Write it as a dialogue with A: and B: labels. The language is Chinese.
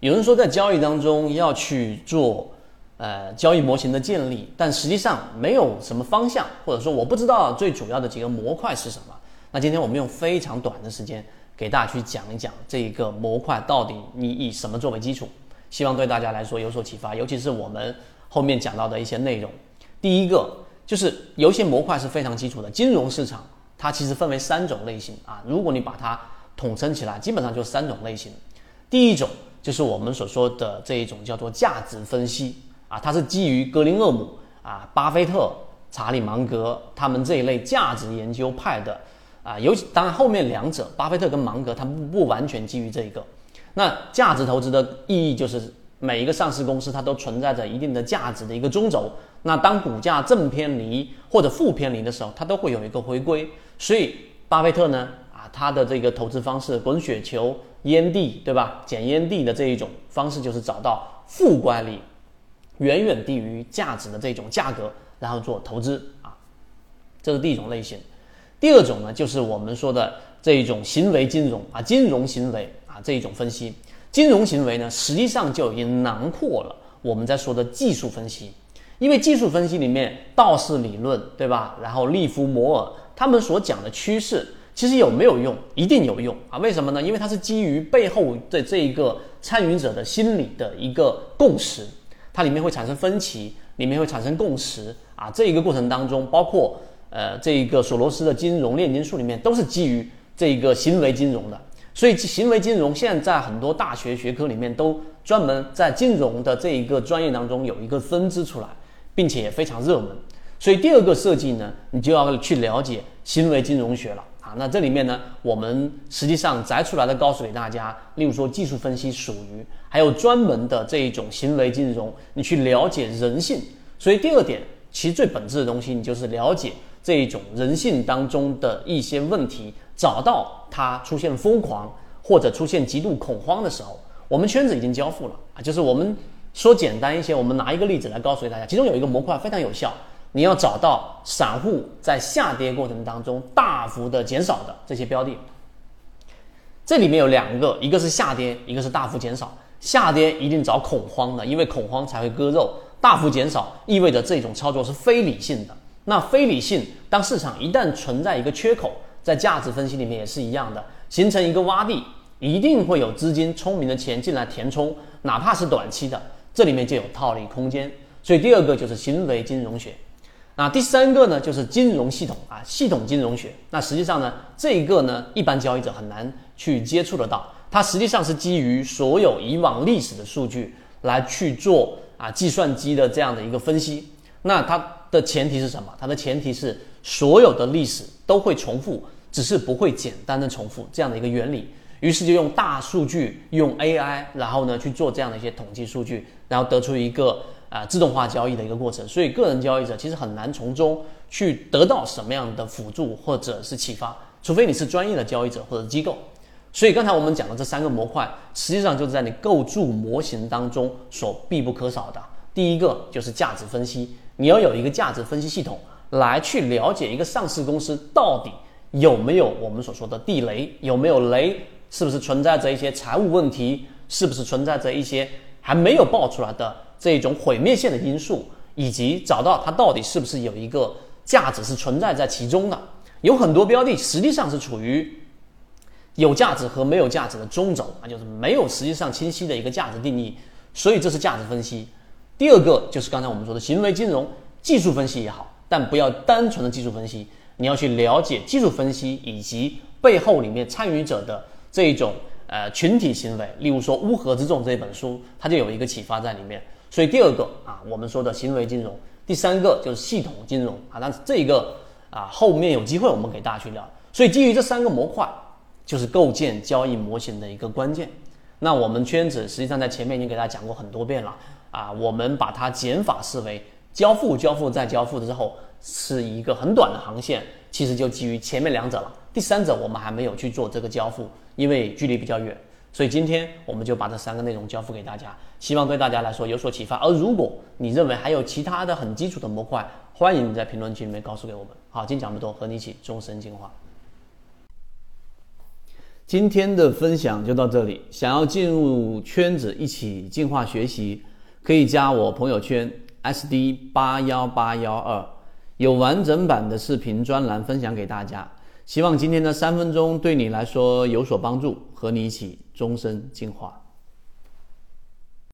A: 有人说在交易当中要去做呃交易模型的建立，但实际上没有什么方向，或者说我不知道最主要的几个模块是什么。那今天我们用非常短的时间给大家去讲一讲这一个模块到底你以什么作为基础，希望对大家来说有所启发，尤其是我们后面讲到的一些内容。第一个就是有些模块是非常基础的，金融市场它其实分为三种类型啊，如果你把它统称起来，基本上就三种类型。第一种就是我们所说的这一种叫做价值分析啊，它是基于格林厄姆啊、巴菲特、查理芒格他们这一类价值研究派的。啊，尤其当然后面两者，巴菲特跟芒格，他不不完全基于这一个。那价值投资的意义就是每一个上市公司它都存在着一定的价值的一个中轴。那当股价正偏离或者负偏离的时候，它都会有一个回归。所以巴菲特呢，啊，他的这个投资方式滚雪球、烟蒂，对吧？捡烟蒂的这一种方式就是找到负乖离远远低于价值的这种价格，然后做投资啊，这是第一种类型。第二种呢，就是我们说的这一种行为金融啊，金融行为啊这一种分析。金融行为呢，实际上就已经囊括了我们在说的技术分析。因为技术分析里面，道氏理论对吧？然后利弗摩尔他们所讲的趋势，其实有没有用？一定有用啊！为什么呢？因为它是基于背后的这一个参与者的心理的一个共识，它里面会产生分歧，里面会产生共识啊。这一个过程当中，包括。呃，这一个索罗斯的金融炼金术里面都是基于这一个行为金融的，所以行为金融现在很多大学学科里面都专门在金融的这一个专业当中有一个分支出来，并且也非常热门。所以第二个设计呢，你就要去了解行为金融学了那这里面呢，我们实际上摘出来的告诉给大家，例如说技术分析属于，还有专门的这一种行为金融，你去了解人性。所以第二点，其实最本质的东西，你就是了解。这一种人性当中的一些问题，找到它出现疯狂或者出现极度恐慌的时候，我们圈子已经交付了啊。就是我们说简单一些，我们拿一个例子来告诉大家，其中有一个模块非常有效，你要找到散户在下跌过程当中大幅的减少的这些标的。这里面有两个，一个是下跌，一个是大幅减少。下跌一定找恐慌的，因为恐慌才会割肉；大幅减少意味着这种操作是非理性的。那非理性，当市场一旦存在一个缺口，在价值分析里面也是一样的，形成一个洼地，一定会有资金聪明的钱进来填充，哪怕是短期的，这里面就有套利空间。所以第二个就是行为金融学，那第三个呢就是金融系统啊，系统金融学。那实际上呢，这一个呢，一般交易者很难去接触得到，它实际上是基于所有以往历史的数据来去做啊计算机的这样的一个分析。那它。的前提是什么？它的前提是所有的历史都会重复，只是不会简单的重复这样的一个原理。于是就用大数据，用 AI，然后呢去做这样的一些统计数据，然后得出一个啊自动化交易的一个过程。所以个人交易者其实很难从中去得到什么样的辅助或者是启发，除非你是专业的交易者或者机构。所以刚才我们讲的这三个模块，实际上就是在你构筑模型当中所必不可少的。第一个就是价值分析。你要有一个价值分析系统来去了解一个上市公司到底有没有我们所说的地雷，有没有雷，是不是存在着一些财务问题，是不是存在着一些还没有爆出来的这种毁灭性的因素，以及找到它到底是不是有一个价值是存在在其中的。有很多标的实际上是处于有价值和没有价值的中轴啊，就是没有实际上清晰的一个价值定义，所以这是价值分析。第二个就是刚才我们说的行为金融技术分析也好，但不要单纯的技术分析，你要去了解技术分析以及背后里面参与者的这一种呃群体行为。例如说《乌合之众》这本书，它就有一个启发在里面。所以第二个啊，我们说的行为金融；第三个就是系统金融啊。但是这一个啊，后面有机会我们给大家去聊。所以基于这三个模块，就是构建交易模型的一个关键。那我们圈子实际上在前面已经给大家讲过很多遍了。啊，我们把它减法思维，交付、交付再交付之后，是一个很短的航线，其实就基于前面两者了。第三者我们还没有去做这个交付，因为距离比较远，所以今天我们就把这三个内容交付给大家，希望对大家来说有所启发。而如果你认为还有其他的很基础的模块，欢迎你在评论区里面告诉给我们。好，今天讲这么多，和你一起终身进化。今天的分享就到这里。想要进入圈子一起进化学习，可以加我朋友圈 SD 八幺八幺二，有完整版的视频专栏分享给大家。希望今天的三分钟对你来说有所帮助，和你一起终身进化。